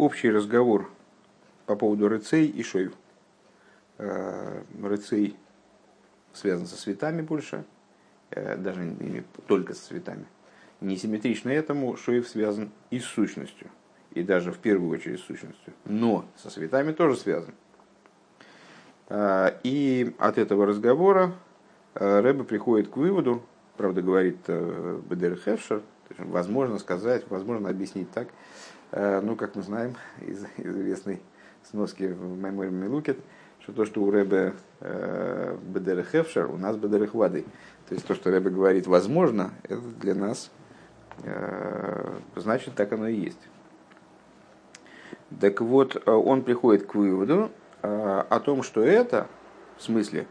общий разговор по поводу рыцей и шоев. Э, рыцей связан со цветами больше, э, даже только со цветами. Несимметрично этому шоев связан и с сущностью, и даже в первую очередь с сущностью. Но со цветами тоже связан. Э, и от этого разговора Рэба приходит к выводу, правда говорит Бедер Хефшер, возможно сказать, возможно объяснить так, ну, как мы знаем из известной сноски в Меморе Милукет, что то, что у Рэбе э, Бедеры Хевшер, у нас Бедеры Хвады. То есть то, что Рэбе говорит возможно, это для нас э, значит так оно и есть. Так вот, он приходит к выводу э, о том, что это, в смысле,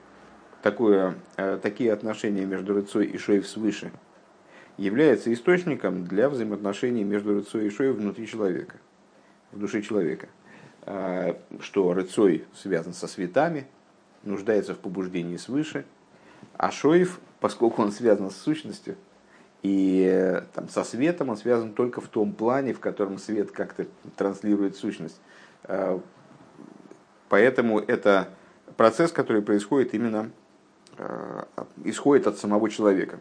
такое, э, такие отношения между рыцой и шоев свыше, является источником для взаимоотношений между рыцой и шоев внутри человека, в душе человека. Э, что рыцой связан со светами, нуждается в побуждении свыше, а Шоев, поскольку он связан с сущностью, и э, там, со светом он связан только в том плане, в котором свет как-то транслирует сущность. Э, поэтому это процесс, который происходит именно, исходит от самого человека.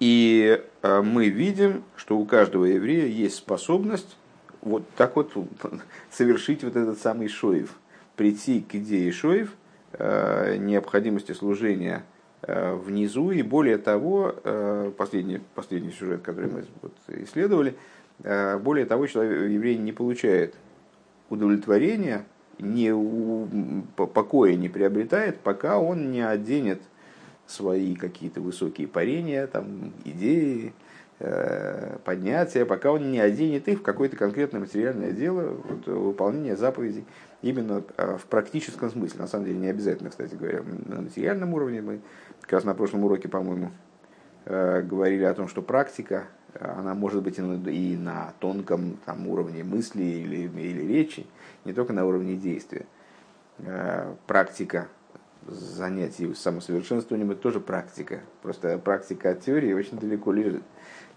И мы видим, что у каждого еврея есть способность вот так вот совершить вот этот самый шоев, прийти к идее шоев, э, необходимости служения э, внизу, и более того, э, последний, последний сюжет, который мы исследовали, более того, человек, еврей не получает удовлетворения, не покоя не приобретает, пока он не оденет свои какие-то высокие парения, там, идеи, Э, поднятия, пока он не оденет их в какое-то конкретное материальное дело, вот, выполнение заповедей, именно э, в практическом смысле. На самом деле не обязательно, кстати говоря, на материальном уровне. Мы как раз на прошлом уроке, по-моему, э, говорили о том, что практика, она может быть и на тонком там, уровне мысли или, или речи, не только на уровне действия. Практика занятий самосовершенствованием это тоже практика. Просто практика от теории очень далеко лежит.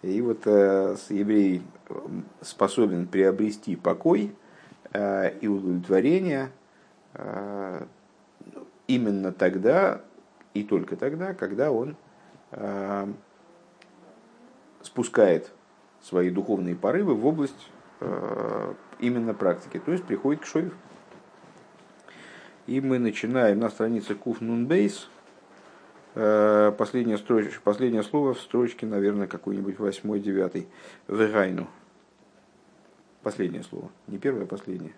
И вот э, еврей способен приобрести покой э, и удовлетворение э, именно тогда и только тогда, когда он э, спускает свои духовные порывы в область э, именно практики, то есть приходит к шоев. И мы начинаем на странице Куф Нунбейс, Э, последнее, строчка, последнее слово в строчке, наверное, какой-нибудь восьмой, девятый. Вегайну. Последнее слово. Не первое, а последнее.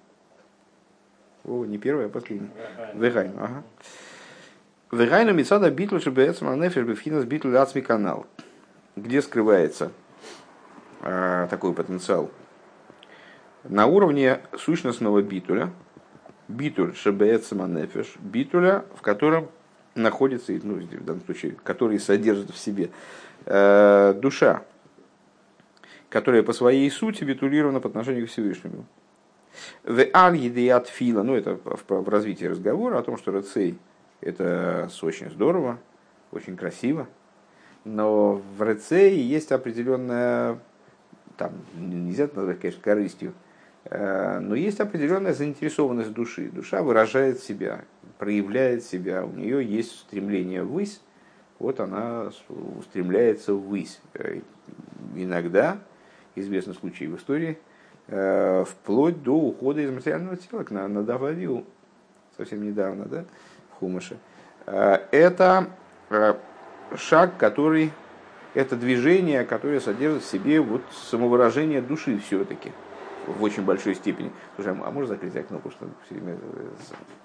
О, не первое, а последнее. Вегайну, ага. Вегайну мецада битл шебеэцам анефер бифхинас битл ацми канал. Где скрывается э, такой потенциал? На уровне сущностного битуля, битуль шебеэцам анефеш, битуля, в котором находится, ну, в данном случае, который содержит в себе э, душа, которая по своей сути битулирована по отношению к Всевышнему. В аль фила, ну это в, в развитии разговора о том, что рецей это очень здорово, очень красиво, но в рецее есть определенная, там нельзя это назвать, конечно, корыстью, но есть определенная заинтересованность души. Душа выражает себя, проявляет себя, у нее есть стремление ввысь, вот она устремляется ввысь. Э, иногда, известны случаи в истории, э, вплоть до ухода из материального тела, на, на Дававиу, совсем недавно, да, в Хумаше. Э, это шаг, который, это движение, которое содержит в себе вот самовыражение души все-таки – в очень большой степени. Слушай, а можно закрыть окно, потому что все время... Э,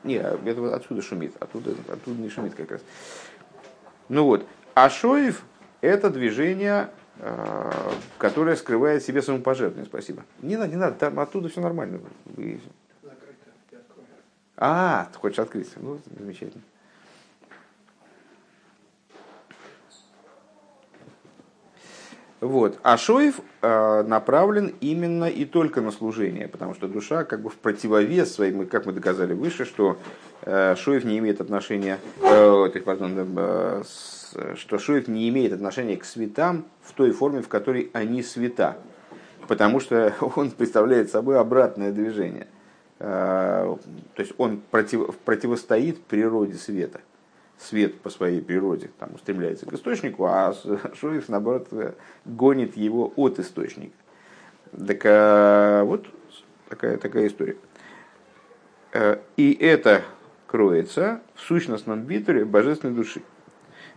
не, а это отсюда шумит, оттуда, оттуда не шумит как раз. Ну вот, а Шоев – это движение, э, которое скрывает в себе самопожертвование. Спасибо. Не надо, не надо, там оттуда все нормально. А, ты хочешь открыть? Ну, замечательно. Вот. А Шоев э, направлен именно и только на служение, потому что душа как бы в противовес своим, как мы доказали выше, что э, Шоев не имеет отношения, э, пардон, э, с, что Шоев не имеет отношения к светам в той форме, в которой они света. потому что он представляет собой обратное движение. То есть он против, противостоит природе света. Свет по своей природе там, устремляется к источнику, а Шоев, наоборот, гонит его от источника. Так вот такая, такая история. И это кроется в сущностном битуре божественной души.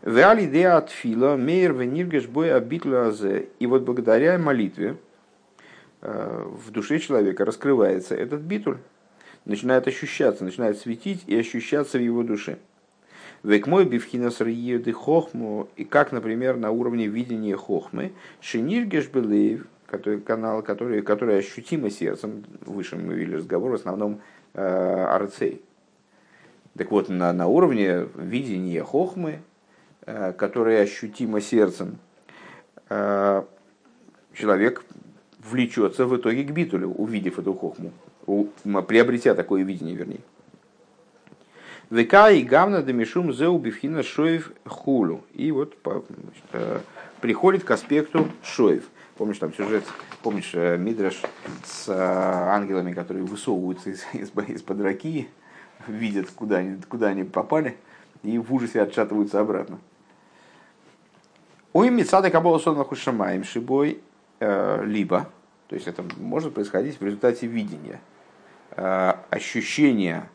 Вали де от фила мейр вениргеш бой азе. И вот благодаря молитве э, в душе человека раскрывается этот битуль, начинает ощущаться, начинает светить и ощущаться в его душе. Век мой бифхинас де хохму, и как, например, на уровне видения хохмы, шиниргеш белеев, который, канал, который, который ощутимо сердцем, выше мы вели разговор, в основном э, арцей. Так вот, на, на уровне видения хохмы, Э, которые ощутимо сердцем, э, человек влечется в итоге к битулю, увидев эту хохму, приобретя такое видение, вернее. Века и гавна дамишум зеу бифхина шоев хулу. И вот значит, э, приходит к аспекту шоев. Помнишь там сюжет, помнишь Мидраш с ангелами, которые высовываются из, из, из-под раки, видят, куда они, куда они попали, и в ужасе отшатываются обратно. У Мицада Кабола Сонаху Шамаем Шибой, э, либо, то есть это может происходить в результате видения, э, ощущения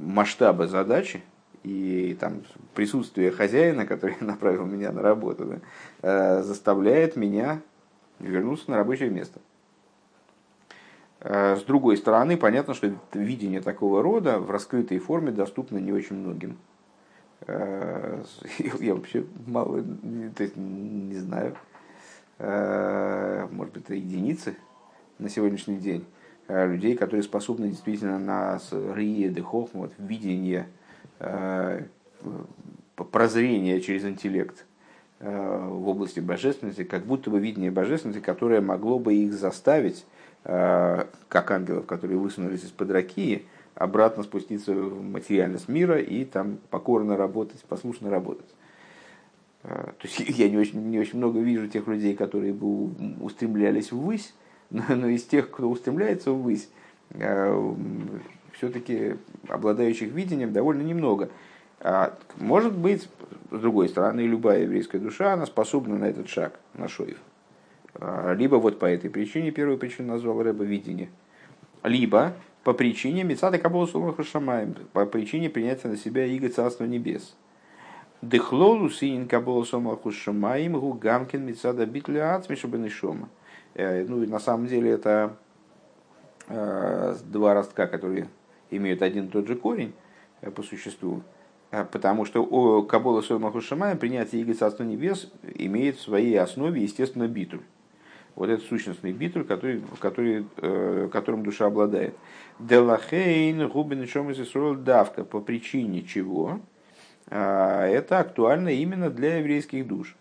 масштаба задачи и там присутствие хозяина, который направил меня на работу, да, э, заставляет меня вернуться на рабочее место. С другой стороны, понятно, что видение такого рода в раскрытой форме доступно не очень многим. Э, я вообще мало, то есть, не знаю, э, может быть, это единицы на сегодняшний день э, людей, которые способны действительно на рие дехох, вот, видение, прозрение через интеллект в области божественности, как будто бы видение божественности, которое могло бы их заставить, как ангелов, которые высунулись из-под ракии, обратно спуститься в материальность мира и там покорно работать, послушно работать. То есть я не очень, не очень много вижу тех людей, которые бы устремлялись ввысь, но, но из тех, кто устремляется ввысь, а, все-таки обладающих видением довольно немного. А, может быть, с другой стороны, любая еврейская душа, она способна на этот шаг, на шоев. Либо вот по этой причине, первую причину назвал Рэба видение, либо по причине Мецада Кабола Сулаха Шамаем, по причине принятия на себя Иго Царства Небес. Дехлолу синин Кабола Сулаха Шамаем гу гамкин Мецада Битля Ацмишабен Шома. Э, ну, на самом деле это э, два ростка, которые имеют один и тот же корень э, по существу. Потому что Кабола Сулаха Шамаем принятие Иго Царства Небес имеет в своей основе, естественно, битуль вот этот сущностный битуль, который, который, которым душа обладает. Делахейн губин шом давка, по причине чего это актуально именно для еврейских душ.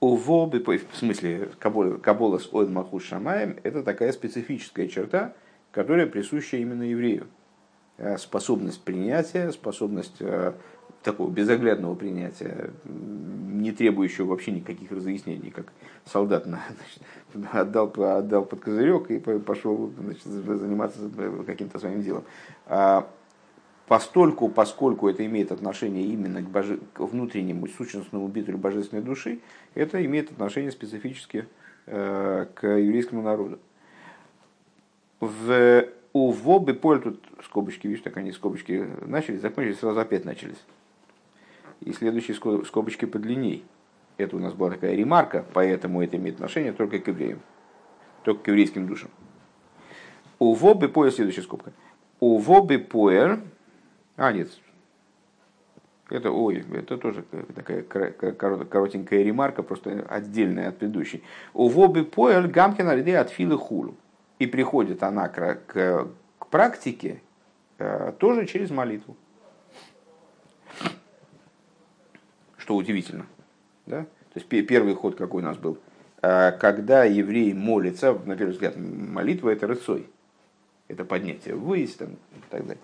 У Волбы, в смысле Каболас от Маху Шамаем, это такая специфическая черта, которая присуща именно еврею. Э, способность принятия, способность э, такого безоглядного принятия, не требующего вообще никаких разъяснений, как солдат значит, отдал, отдал под козырек и пошел значит, заниматься каким-то своим делом. А постольку, поскольку это имеет отношение именно к, боже... к внутреннему сущностному битулю божественной души, это имеет отношение специфически э, к еврейскому народу. В у Вобы поль тут скобочки, видишь, так они скобочки начались, закончились, сразу опять начались и следующие скобочки подлинней. Это у нас была такая ремарка, поэтому это имеет отношение только к евреям, только к еврейским душам. У вобы поэр, следующая скобка. У вобы поэр, а нет, это, ой, это тоже такая коротенькая ремарка, просто отдельная от предыдущей. У вобы поэр гамкина лиде от филы хулу. И приходит она к, к, к практике э, тоже через молитву. что удивительно. Да? То есть первый ход какой у нас был? А, когда еврей молится, на первый взгляд, молитва это рыцой. Это поднятие ввысь там, и так далее.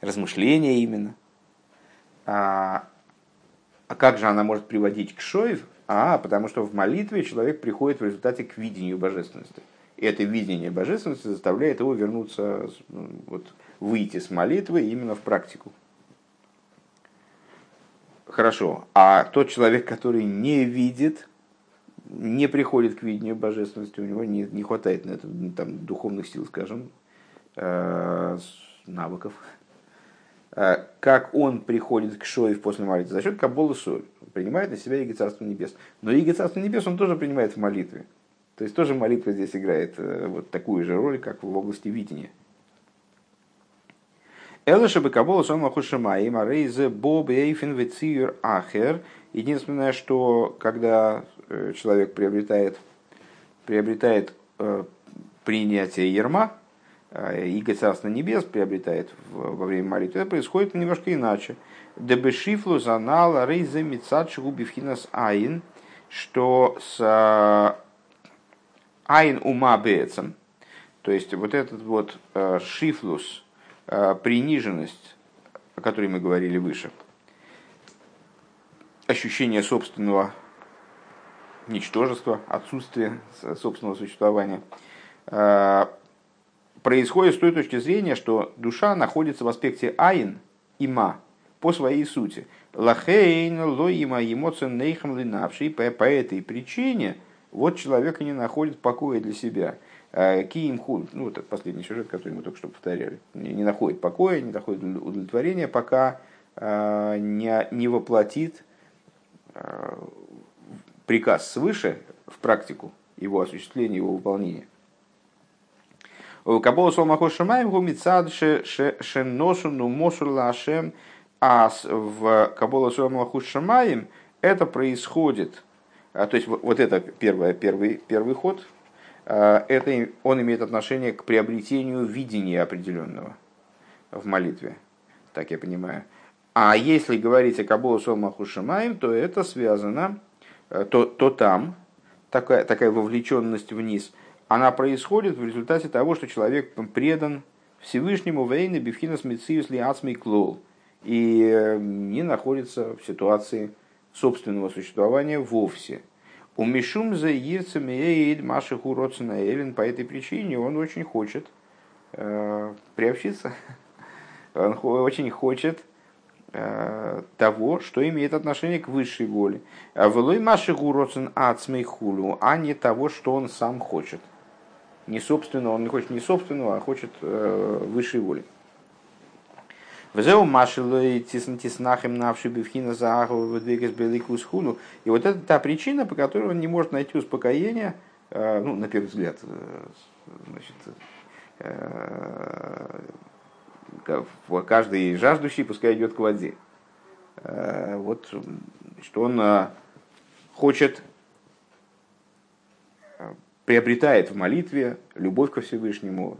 Размышление именно. А, а как же она может приводить к шоев? А, потому что в молитве человек приходит в результате к видению божественности. это видение божественности заставляет его вернуться, вот, выйти с молитвы именно в практику. Хорошо. А тот человек, который не видит, не приходит к видению божественности, у него не, не хватает на это там, духовных сил, скажем, э, навыков. Э, как он приходит к Шоев после молитвы? За счет Кабола Соль. Принимает на себя Иго Царство Небес. Но Иго Царство Небес он тоже принимает в молитве. То есть тоже молитва здесь играет э, вот такую же роль, как в области видения. Элыша бы кабола сон махушимаим, а рейзе боб эйфен вецир ахер. Единственное, что когда э, человек приобретает, приобретает принятие ерма, э, и Царство Небес приобретает во время молитвы, это происходит немножко иначе. Дебешифлу занал рейзе мицад шгубивхинас айн, что с айн ума бецем, то есть вот этот вот шифлус, Э, приниженность, о которой мы говорили выше, ощущение собственного ничтожества, отсутствия собственного существования, э, происходит с той точки зрения, что душа находится в аспекте айн и ма по своей сути. Лахейн лоима эмоций нейхам линавший по этой причине вот человек не находит покоя для себя – Э, Киим худ, ну вот последний сюжет, который мы только что повторяли, не, находит покоя, не находит удовлетворения, пока э, не, не воплотит э, приказ свыше в практику, его осуществления, его выполнения. Кабола Солмахо Шамаем Гумицад Шеносу Нумосу Лашем а в Кабола Солмаху Шамаем это происходит, то есть вот это первый, первый, первый ход, Э, это он имеет отношение к приобретению видения определенного в молитве, так я понимаю. А если говорить о Кабулу Солмаху Шамаем, то это связано, э, то, то там такая, такая вовлеченность вниз, она происходит в результате того, что человек предан Всевышнему Вейна Бифхинас Мециус Лиацмей Клол и э, не находится в ситуации собственного существования вовсе – у Мишум за Ирцем Маши Хуроцина Эллин по этой причине он очень хочет э, приобщиться. Он очень хочет э, того, что имеет отношение к высшей воле. А Велой Маши Хуроцин Ацмей а не того, что он сам хочет. Не собственного, он хочет не собственного, а хочет э, высшей воли. Везеу машилой тиснахем навши бифхина заагова выдвигас беликус хуну. И вот это та причина, по которой он не может найти успокоения, э, ну, на первый взгляд, э, значит, каждый жаждущий пускай идет к воде. Вот что он хочет, приобретает в молитве любовь ко Всевышнему,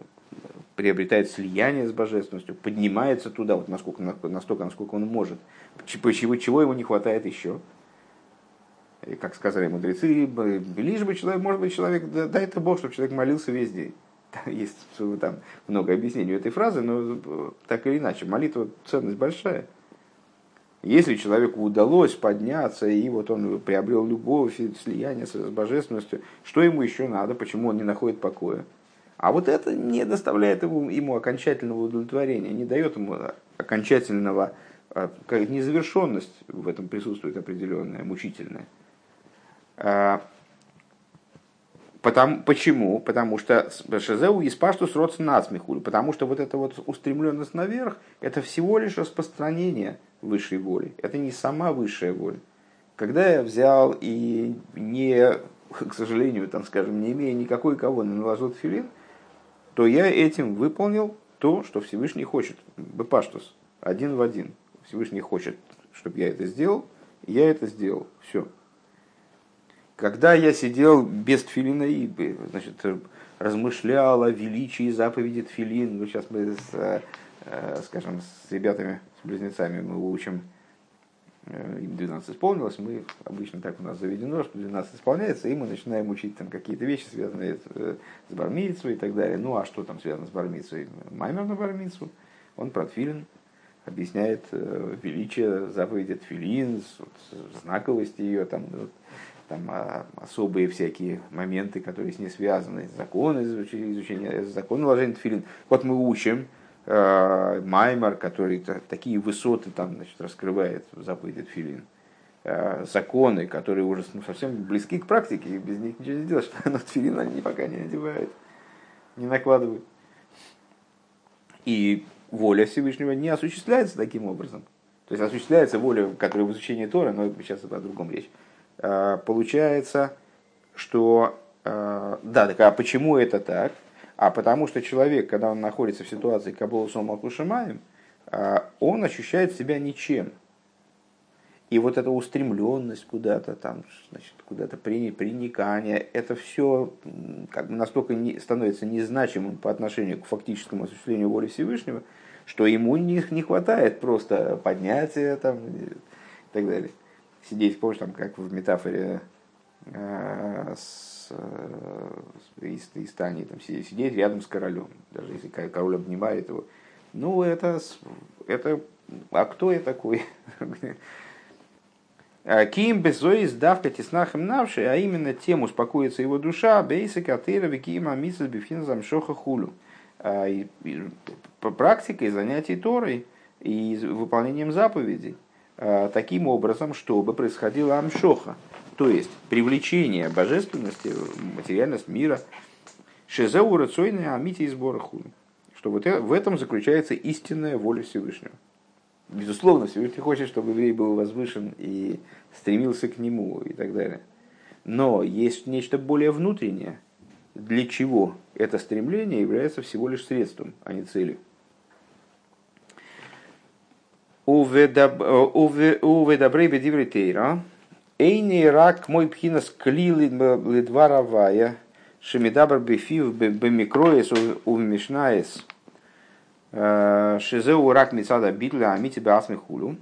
приобретает слияние с божественностью, поднимается туда, вот насколько, настолько, насколько он может. Чего, чего ему не хватает еще? И, как сказали мудрецы, лишь бы человек, может быть, человек, да, дай это Бог, чтобы человек молился весь день. Есть там много объяснений этой фразы, но э, так или иначе, молитва ценность большая. Если человеку удалось подняться, и вот он приобрел любовь и слияние с божественностью, что ему еще надо, почему он не находит покоя? А вот это не доставляет ему, ему окончательного удовлетворения, не дает ему окончательного, а, незавершенность в этом присутствует определенная, мучительная. Потому, почему? Потому что Шезеу из паштус родс нацмихуль. Потому что вот эта вот устремленность наверх, это всего лишь распространение высшей воли. Это не сама высшая воля. Когда я взял и не, к сожалению, там, скажем, не имея никакой кого наложил филин, то я этим выполнил то, что Всевышний хочет. Бепаштус, один в один. Всевышний хочет, чтобы я это сделал, я это сделал. Все. Когда я сидел без тфилина и значит, размышлял о величии заповеди тфилин, ну, сейчас мы, с, э, скажем, с ребятами, с близнецами мы учим Э, им 12 исполнилось, мы обычно так у нас заведено, что 12 исполняется, и мы начинаем учить там какие-то вещи, связанные э, с бармицей и так далее. Ну а что там связано с бармицей? Маймер на бармицу, он про тфилин, объясняет э, величие заповеди тфилин, знаковость ее, там, там а, особые всякие моменты, которые с ней связаны, законы изучения, изучения законы ложения тфилин. Вот мы учим э, Маймар, который такие высоты там, значит, раскрывает в заповеди тфилин. Э, законы, которые уже ну, совсем близки к практике, и без них ничего не сделаешь, но тфилин они пока не надевают, не накладывают. И воля Всевышнего не осуществляется таким образом. То есть осуществляется воля, которая в изучении Тора, но сейчас это о другом речь. Э, получается, что э, да, так а почему это так? А потому что человек, когда он находится в ситуации Кабола Сома Кушамаем, э, он ощущает себя ничем. И вот эта устремленность куда-то там, значит, куда-то приникание, это все как бы настолько не, становится незначимым по отношению к фактическому осуществлению воли Всевышнего, что ему не, не хватает просто поднятия там, и так далее сидеть, помнишь, там, как в метафоре э, с, э, из, из Тани, там, сидеть, сидеть рядом с королем, даже если король обнимает его. Ну, это, это а кто я такой? А, Ким безой издавка теснахем навши, а именно тем успокоится его душа, бейсы катыра викима мисс бифхин замшоха хулю. А, практикой, занятий Торой и выполнением заповедей. Э, таким образом, чтобы происходила амшоха, то есть привлечение божественности, материальность мира, шезеу рацойная амити и Что вот в этом заключается истинная воля Всевышнего. Безусловно, Всевышний хочет, чтобы еврей был возвышен и стремился к нему и так далее. Но есть нечто более внутреннее, для чего это стремление является всего лишь средством, а не целью. Уведабрей бедиври тейра. Эйни рак мой пхинас клили лидваравая. Шемидабр бефив бемикроес увмешнаес. Шизеу рак мецада битля амити беасмихулю.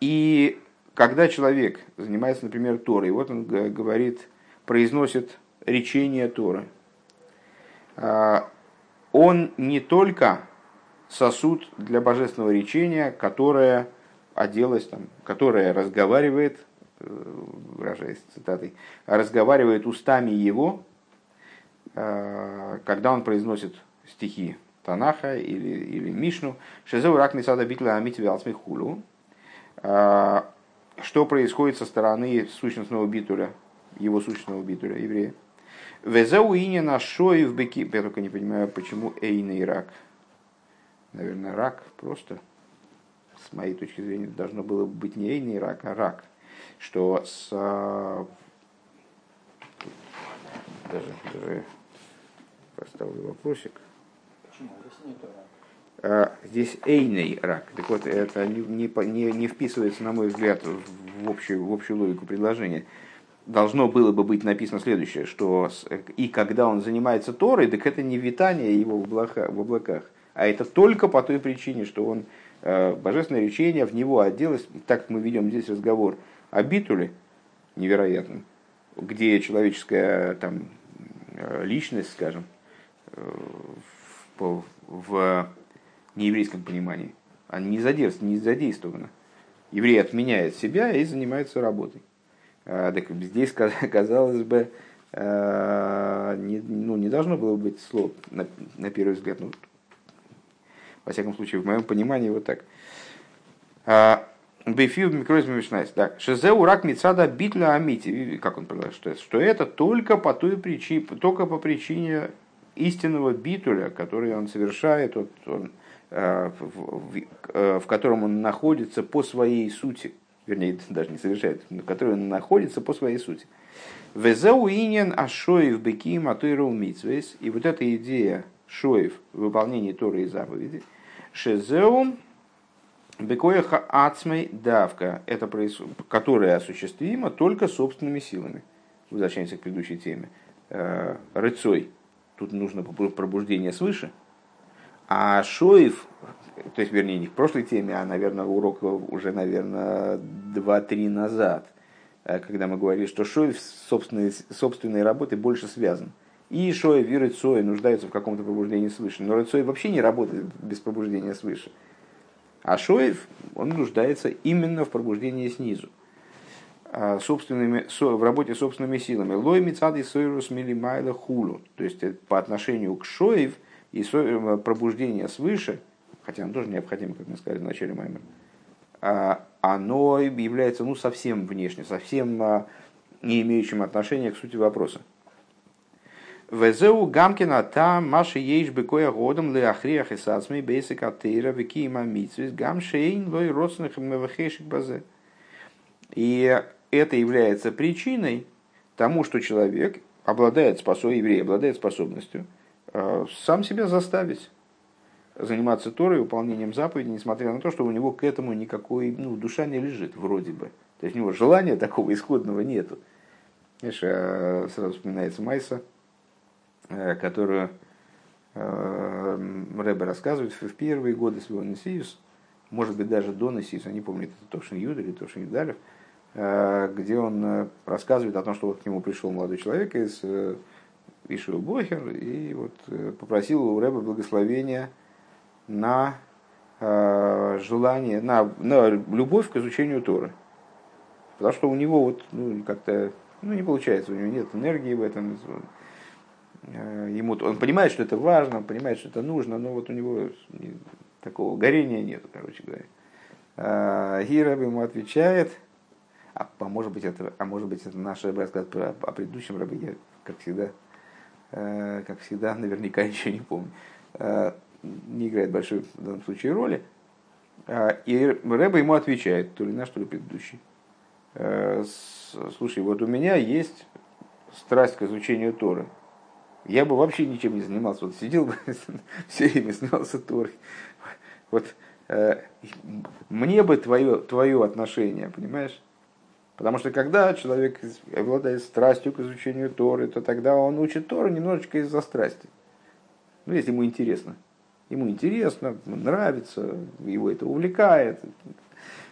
И когда человек занимается, например, Торой, вот он говорит, произносит речение Торы, он не только сосуд для божественного речения, которое оделось, там, которое разговаривает, э, выражаясь цитатой, разговаривает устами его, э, когда он произносит стихи Танаха или, или Мишну, Шезеу рак сада битла амити хулу, э, что происходит со стороны сущностного битуля, его сущностного битуля, еврея. Везеу инина шои в беки, я только не понимаю, почему эйный рак – наверное, рак просто, с моей точки зрения, должно было быть не не рак, а рак. Что с... А, даже, даже поставлю вопросик. Почему? Здесь эйный рак. Так вот, это не, не, не вписывается, на мой взгляд, в общую, в общую логику предложения. Должно было бы быть написано следующее, что и когда он занимается Торой, так это не витание его в облаках, в облаках а это только по той причине, что он э, божественное речение в него оделось, так мы ведем здесь разговор о битуле невероятном, где человеческая там, э, личность, скажем, э, в, в нееврейском понимании, она не, задействована, не задействована. Еврей отменяет себя и занимается работой. Так здесь, казалось бы, не, ну, не должно было быть слов, на, на первый взгляд, ну, во всяком случае, в моем понимании, вот так. Бефив микроизм мишнайс. Да. Шезеу рак мицада битля амити. Как он предлагает, что это? Только по той причине, только по причине истинного битуля, который он совершает, вот он, э, в, в, э, в котором он находится по своей сути. Вернее, даже не совершает, в котором он находится по своей сути. Везеу инин ашоев беким атуиру митсвейс. И вот эта идея шоев в выполнении Торы и заповеди – Шезеум Бекояха Ацмей Давка, это которое осуществимо только собственными силами. Возвращаемся к предыдущей теме. Э, рыцой. Тут нужно пробуждение свыше. А Шоев, то есть, вернее, не в прошлой теме, а, наверное, урок уже, наверное, 2-3 назад, э, когда мы говорили, что Шоев собственной, собственной работой больше связан. И Шоев и Рыцой нуждаются в каком-то пробуждении свыше. Но Рыцой вообще не работает без пробуждения свыше. А Шоев, он нуждается именно в пробуждении снизу. а, собственными, в работе собственными силами. Лой мицады сойрус милимайла хулу. То есть по отношению к шоев и пробуждение свыше, хотя оно тоже необходимо, как мы сказали в начале Маймера, а, оно является ну, совсем внешне, совсем не имеющим отношения к сути вопроса. Везеу Гамкина там Маши ейш бекоя годом ле ахриях и сацми бейсик атеира векима митсвис гам шейн лой родственных мевахешик базе. И это является причиной тому, что человек обладает способностью, еврей обладает способностью э, сам себя заставить заниматься Торой, выполнением заповедей, несмотря на то, что у него к этому никакой ну, душа не лежит, вроде бы. То есть у него желания такого исходного нету. Знаешь, э, сразу вспоминается Майса, которую э, Рэбе рассказывает в первые годы своего Несиюс, может быть, даже до Несиюса, не помню, это Тошин Юд или Тошин Юдалев, э, где он рассказывает о том, что вот к нему пришел молодой человек из Ишуэл Бохер и вот попросил у Рэба благословения на желание, на, на любовь к изучению Торы. Потому что у него вот ну, как-то ну, не получается, у него нет энергии в этом, Э, ему, он понимает, что это важно, он понимает, что это нужно, но вот у него такого горения нет, короче говоря. А, Гираб ему отвечает, а, а может быть это, а может быть это наш рассказ про, о предыдущем рабе, я, как всегда, э, как всегда, наверняка ничего не помню. Э, не играет большой в данном случае роли. И Рэба ему отвечает, то ли наш, то ли предыдущий. Слушай, вот у меня есть страсть к изучению Торы я бы вообще ничем не занимался. Вот сидел бы все время, занимался Торой. Вот э, мне бы твое, твое отношение, понимаешь? Потому что когда человек обладает страстью к изучению Торы, то тогда он учит Тору немножечко из-за страсти. Ну, если ему интересно. Ему интересно, нравится, его это увлекает.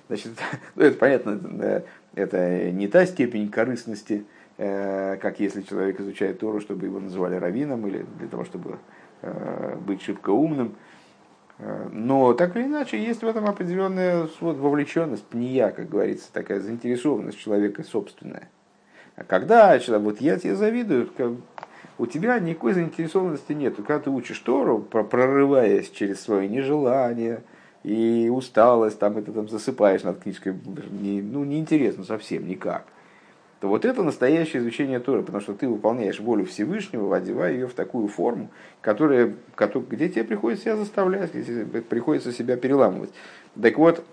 Значит, ну, это понятно, это не та степень корыстности, как если человек изучает Тору, чтобы его называли раввином или для того, чтобы э, быть шибко умным. Э, но так или иначе, есть в этом определенная вот, вовлеченность, пния, как говорится, такая заинтересованность человека собственная. А когда человек, вот я тебе завидую, у тебя никакой заинтересованности нет. Когда ты учишь Тору, прорываясь через свое нежелание и усталость, там, и ты там засыпаешь над книжкой, не, ну, неинтересно совсем никак то вот это настоящее изучение Торы, потому что ты выполняешь волю Всевышнего, одевая ее в такую форму, которая, где тебе приходится себя заставлять, где тебе приходится себя переламывать. Так вот,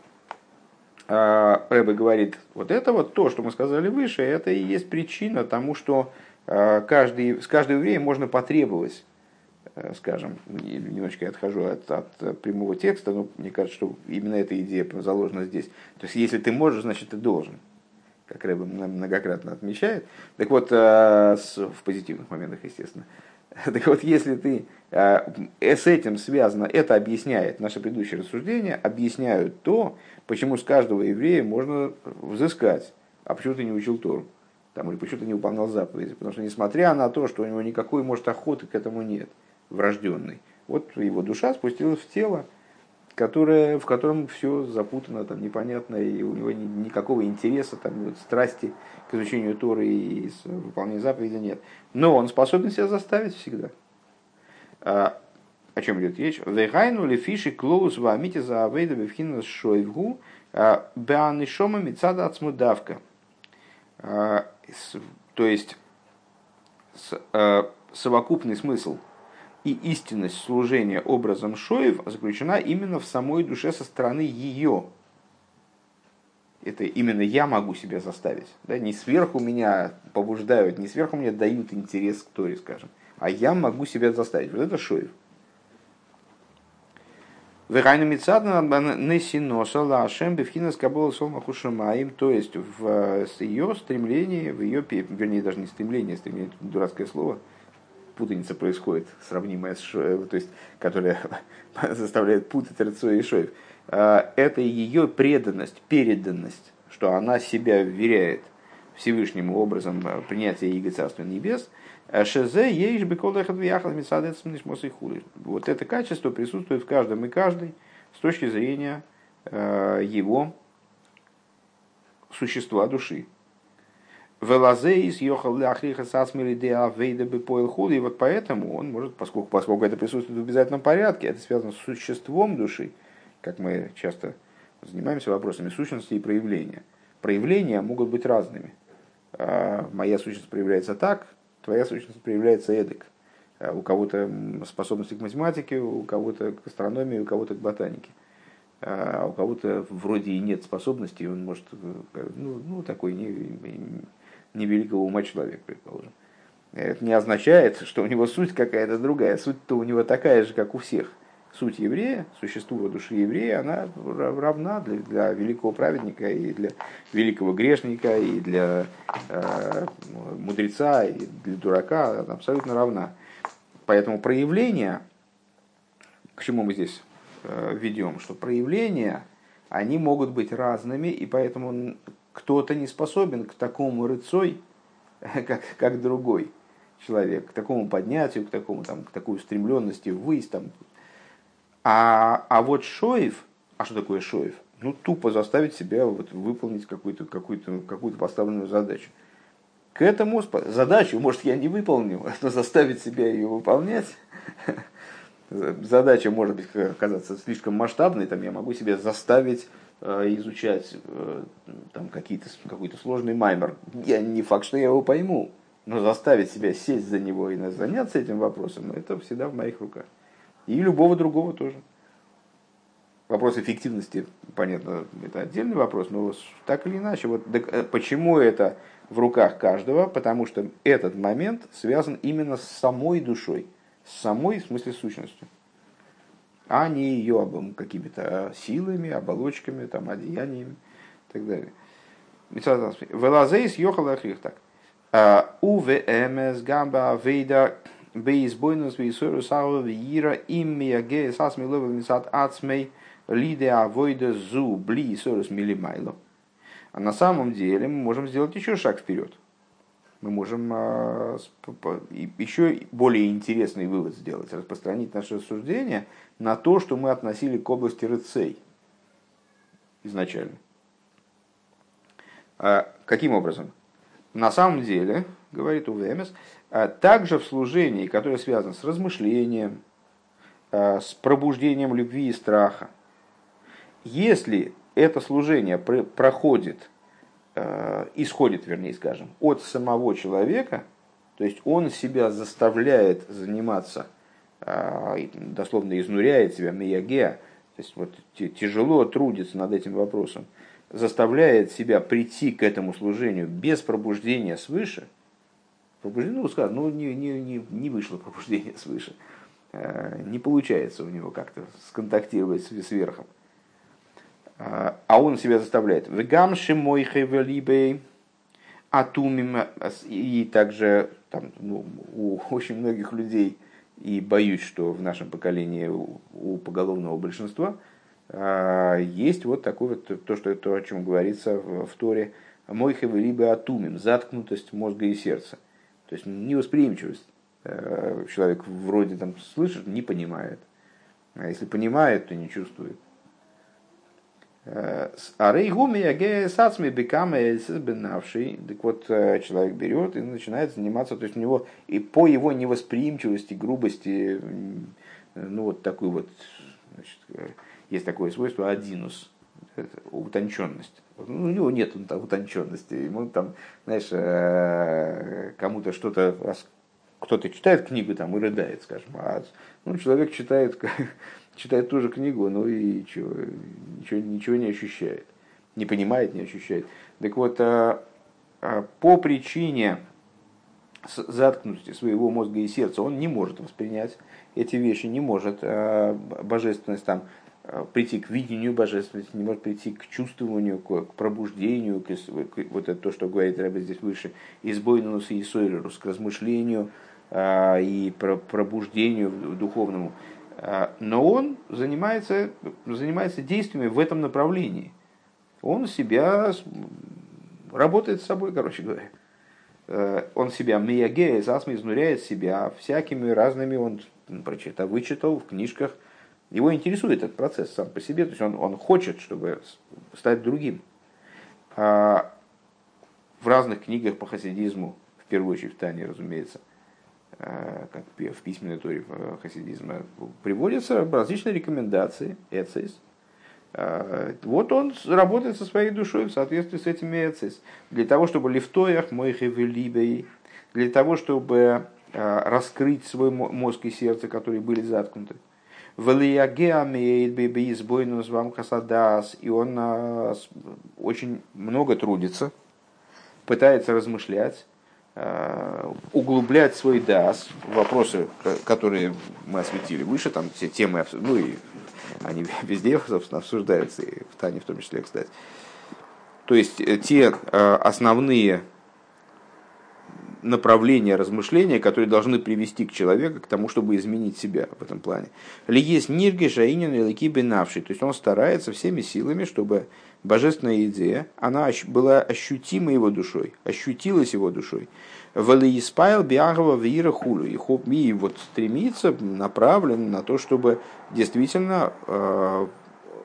а, Рэбе говорит, вот это вот то, что мы сказали выше, это и есть причина тому, что а, каждый, с каждого еврея можно потребовать, э, скажем, немножечко я отхожу от, от прямого текста, но мне кажется, что именно эта идея заложена здесь. То есть, если ты можешь, значит, ты должен как Рэбе многократно отмечает. Так вот, э, в позитивных моментах, естественно. Так вот, если ты э, с этим связано, это объясняет, наше предыдущее рассуждение, объясняют то, почему с каждого еврея можно взыскать, а почему ты не учил Тору, там, или почему ты не выполнял заповеди. Потому что, несмотря на то, что у него никакой, может, охоты к этому нет, врожденной, вот его душа спустилась в тело, которое, в котором все запутано, там, непонятно, и у него ни, никакого интереса, там, вот, страсти к изучению Торы и выполнению заповедей нет. Но он способен себя заставить всегда. А, о чем идет речь? Вегайну ли фиши клоус вамите за авейда бевхина шойвгу а, беанишома мецада ацмудавка. А, то есть, а, совокупный смысл – и истинность служения образом Шоев заключена именно в самой душе со стороны ее. Это именно я могу себя заставить. Да? Не сверху меня побуждают, не сверху мне дают интерес к Торе, скажем. А я могу себя заставить. Вот это Шоев. Верайну Мицадна Несиноса Лашем Бевхина Скабола Солмахушамаим, то есть в ее стремлении, в ее, вернее, даже не стремление, стремление, дурацкое слово, путаница происходит, сравнимая с Шоев, то есть, которая заставляет путать Рацой и Шоев. А, это ее преданность, переданность, что она себя вверяет Всевышнему образом а, принятия Иго Царства Небес. А, Шезе ейш беколдахат вяхал Вот это качество присутствует в каждом и каждой с точки зрения его существа души. Велазеис йохал ляхриха сасмили де авейда бы. И вот поэтому он может, поскольку, поскольку это присутствует в обязательном порядке, это связано с существом души, как мы часто занимаемся вопросами сущности и проявления. Проявления могут быть разными. А, моя сущность проявляется так, твоя сущность проявляется эдак. А, у кого-то способности к математике, у кого-то к астрономии, у кого-то к ботанике. А у кого-то вроде и нет способностей, он может, э, ну, ну такой не, невеликого ума человек, предположим. Это не означает, что у него суть какая-то другая. Суть-то у него такая же, как у всех. Суть еврея, существо души еврея, она равна для, для великого праведника и для великого грешника, и для э, мудреца, и для дурака, она абсолютно равна. Поэтому проявления, к чему мы здесь э, ведем, что проявления, они могут быть разными, и поэтому кто-то не способен к такому рыцой, как, как другой человек, к такому поднятию, к, такому, там, к такой устремленности ввысь. Там. А, а вот Шоев, а что такое Шоев? Ну, тупо заставить себя вот, выполнить какую-то какую какую поставленную задачу. К этому задачу, может, я не выполнил, но заставить себя ее выполнять, задача может быть оказаться слишком масштабной, там я могу себя заставить Э, изучать э, там, какие-то, какой-то сложный маймер, я не факт, что я его пойму, но заставить себя сесть за него и заняться этим вопросом, это всегда в моих руках. И любого другого тоже. Вопрос эффективности, понятно, это отдельный вопрос, но так или иначе, вот э, почему это в руках каждого? Потому что этот момент связан именно с самой душой, с самой, в смысле, сущностью а не ее какими-то силами, оболочками, там, одеяниями и так далее. Велазейс йохал ахрих так. «А, УВМС гамба вейда бейсбойнус вейсору сауа вейра им мияге сасми ловел мисат ацмей лиде авойда зу бли сорус милимайло. А на самом деле мы можем сделать еще шаг вперед мы можем а, еще более интересный вывод сделать, распространить наше рассуждение на то, что мы относили к области рыцей изначально. А, каким образом? На самом деле, говорит Увемес, а, также в служении, которое связано с размышлением, с пробуждением любви и страха, если это служение проходит исходит, вернее скажем, от самого человека, то есть он себя заставляет заниматься, э, дословно изнуряет себя, миягеа, то есть вот тяжело трудится над этим вопросом, заставляет себя прийти к этому служению без пробуждения свыше, пробуждение, ну, скажем, ну, не, не, не, не вышло пробуждение свыше, э, не получается у него как-то сконтактировать с верхом, а он себя заставляет. Вегамши мой хевелибей атумим и также там, ну, у очень многих людей и боюсь, что в нашем поколении у, у поголовного большинства а, есть вот такое вот то, что то, о чем говорится в, в Торе, мой либо атумим, заткнутость мозга и сердца. То есть невосприимчивость. А, человек вроде там слышит, не понимает. А если понимает, то не чувствует. А рейгуми аге сацми бекама бенавший. Так вот, э, человек берет и начинает заниматься, то есть у него и по его невосприимчивости, грубости, ну вот такой вот, значит, э, есть такое свойство адинус, утонченность. Ну, у него нет утонченности. Ему там, знаешь, э, кому-то что-то кто-то читает книгу там и рыдает, скажем, а ну, человек читает читает ту же книгу, ну и чего, ничего, ничего не ощущает. Не понимает, не ощущает. Так вот, а, а, по причине заткнутости своего мозга и сердца он не может воспринять эти вещи, не может а, божественность там прийти к видению божественности, не может прийти к чувствованию, к, пробуждению, к, к, вот это то, что говорит Рэбе здесь выше, избойнус и сойрерус, к размышлению и пробуждению духовному. А, но он занимается, занимается действиями в этом направлении. Он себя работает с собой, короче говоря. Э, он себя миягея, засми изнуряет себя всякими разными, он прочитал, вычитал в книжках. Его интересует этот процесс сам по себе, то есть он, он хочет, чтобы стать другим. А, в разных книгах по хасидизму, в первую очередь в Тане, разумеется, как в письменной торе хасидизма, приводятся различные рекомендации, эцис. Вот он работает со своей душой в соответствии с этими эцис. Для того, чтобы лифтоях мой хевелибей, для того, чтобы раскрыть свой мозг и сердце, которые были заткнуты. И он очень много трудится, пытается размышлять, углублять свой дас, вопросы, которые мы осветили выше, там все темы, ну и они везде, собственно, обсуждаются, и в Тане в том числе, кстати. То есть э, те а, основные направления размышления, которые должны привести к человеку к тому, чтобы изменить себя в этом плане. Ли есть нирги, жаинин и бенавший. То есть он старается всеми силами, чтобы божественная идея, она была ощутима его душой, ощутилась его душой. Валииспайл биагова вира хулю. И вот стремится, направлен на то, чтобы действительно э,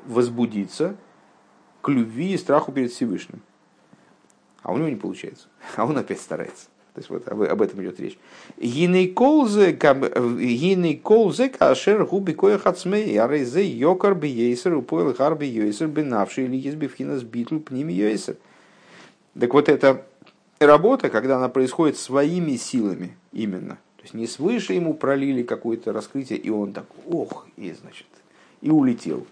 возбудиться к любви и страху перед Всевышним. А у него не получается. А он опять старается. То есть вот об, об этом идет речь. Гиней колзе кашер губи кое хацмей, а рейзе йокар би ейсер, упоил хар би ейсер, би навший или есть бифхинас битл пними ейсер. Так вот эта работа, когда она происходит своими силами именно, то есть не свыше ему пролили какое-то раскрытие, и он так, ох, и значит, и улетел.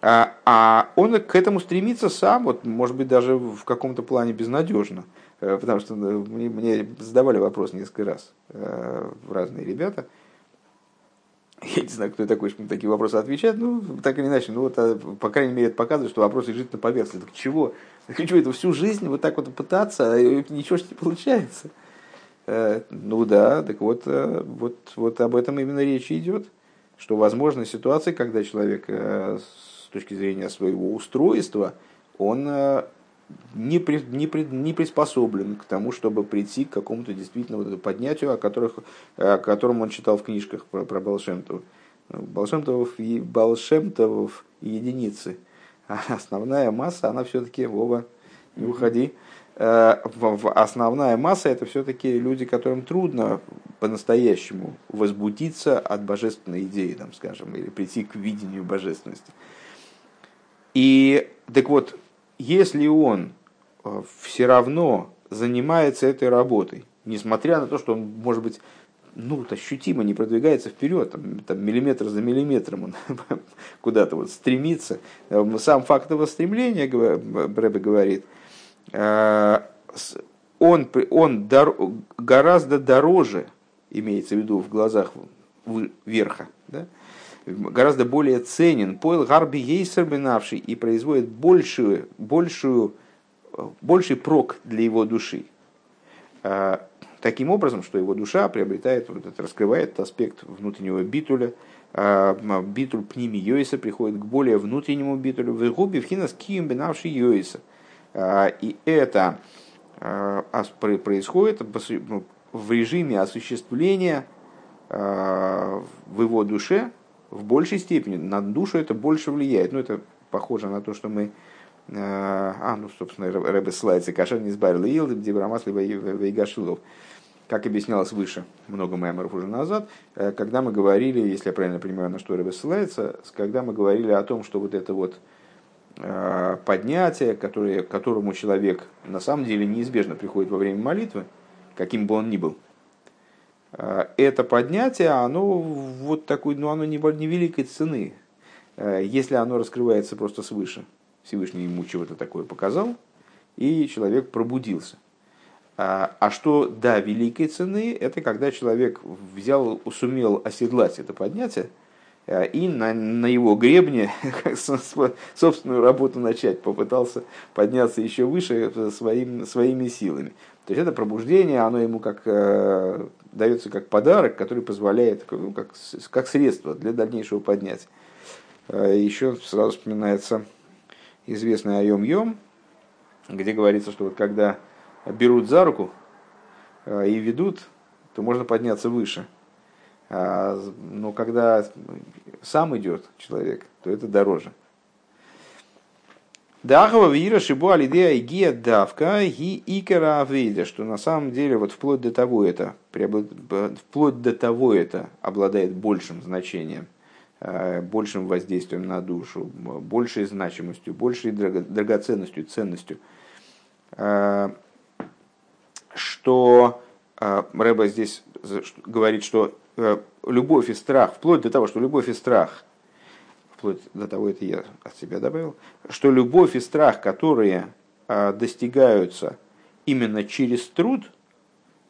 А, а он к этому стремится сам, вот, может быть, даже в каком-то плане безнадежно. Э, потому что ну, мне, мне задавали вопрос несколько раз э, разные ребята. Я не знаю, кто такой, что такие вопросы отвечает, ну, так или иначе, ну, вот, а, по крайней мере, это показывает, что вопрос лежит на поверхности. Так чего? Так чего это всю жизнь вот так вот пытаться, а ничего же не получается? Э, ну да, так вот, вот, вот об этом именно речь идет, что возможны ситуации, когда человек с точки зрения своего устройства, он не, при, не, при, не приспособлен к тому, чтобы прийти к какому-то действительно вот поднятию, о, которых, о котором он читал в книжках про, про Балшемтов. Балшемтов и Балшемтов единицы. А основная масса, она все-таки, Вова, не уходи. Э, основная масса это все-таки люди, которым трудно по-настоящему возбудиться от божественной идеи, там, скажем, или прийти к видению божественности. И так вот, если он э, все равно занимается этой работой, несмотря на то, что он, может быть, ну, ощутимо не продвигается вперед, там, там, миллиметр за миллиметром он куда-то вот стремится. Э, сам факт его стремления, Брэбе говорит, э, он, он дор, гораздо дороже, имеется в виду в глазах верха, да, гораздо более ценен. Пойл гарби ейсер бенавший и производит большую, большую, больший прок для его души. А, таким образом, что его душа приобретает, вот это, раскрывает этот аспект внутреннего битуля, а, битуль пними йойса приходит к более внутреннему битулю, в губи в хинас кием бенавший йойса. А, и это происходит ну, в режиме осуществления в его душе в большей степени на душу это больше влияет. Ну, это похоже на то, что мы... Э, а, ну, собственно, Рэбе ссылается, Кашер не избавил Ил, Дебрамас, либо Вейгашилов. Как объяснялось выше, много меморов уже назад, э, когда мы говорили, если я правильно понимаю, на что Рэбе ссылается, когда мы говорили о том, что вот это вот э, поднятие, которое, которому человек на самом деле неизбежно приходит во время молитвы, каким бы он ни был, это поднятие, оно вот такой, ну, оно невеликой цены, э, если оно раскрывается просто свыше. Всевышний ему чего-то такое показал, и человек пробудился. А, а что до великой цены, это когда человек взял, сумел оседлать это поднятие, э, и на, на его гребне собственную работу начать, попытался подняться еще выше своим, своими силами. То есть это пробуждение, оно ему как э, дается как подарок, который позволяет, ну, как, как средство для дальнейшего поднятия. Э, еще сразу вспоминается известный Айом Йом, где говорится, что вот когда берут за руку э, и ведут, то можно подняться выше. А, но когда сам идет человек, то это дороже. Дахова вира шибу алидея гия давка ги икера авейда, что на самом деле вот вплоть до того это, вплоть до того это обладает большим значением, э, большим воздействием на душу, большей значимостью, большей драгоценностью, ценностью, э, что э, Рэба здесь говорит, что любовь и страх, вплоть до того, что любовь и страх – вплоть до того, это я от себя добавил, что любовь и страх, которые достигаются именно через труд,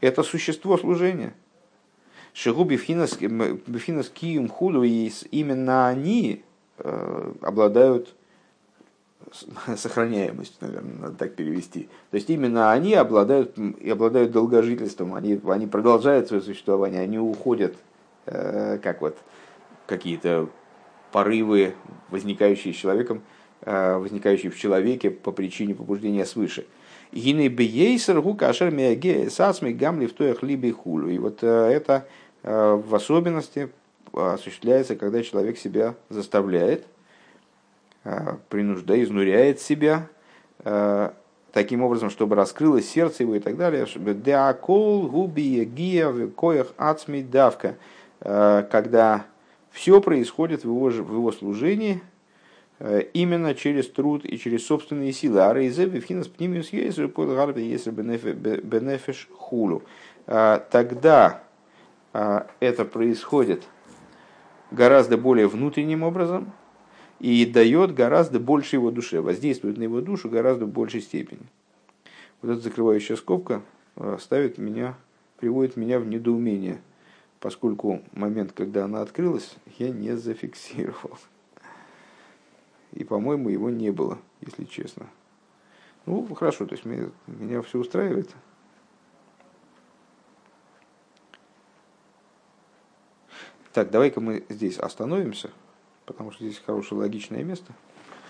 это существо служения. Шигу бифхинас киюм худу, и именно они э, обладают сохраняемостью, наверное, надо так перевести. То есть именно они обладают, и обладают долгожительством, они, они продолжают свое существование, они уходят, э, как вот какие-то порывы, возникающие с человеком, э, возникающие в человеке по причине побуждения свыше. Гины бейсер гу кашер миаге сасми гамли в тоях либо хулю. И вот э, это э, в особенности осуществляется, когда человек себя заставляет, принуждает, изнуряет себя, таким образом, чтобы раскрылось сердце его и так далее. Деакол губи гия коях ацми давка. Когда все происходит в его, в его служении э, именно через труд и через собственные силы. А рейзе бифхинас пнимиус если бенефиш хулу. А, тогда а, это происходит гораздо более внутренним образом и дает гораздо больше его душе, воздействует на его душу гораздо большей степени. Вот эта закрывающая скобка э, ставит меня, приводит меня в недоумение – поскольку момент, когда она открылась, я не зафиксировал. И, по-моему, его не было, если честно. Ну, хорошо, то есть меня, меня все устраивает. Так, давай-ка мы здесь остановимся, потому что здесь хорошее логичное место.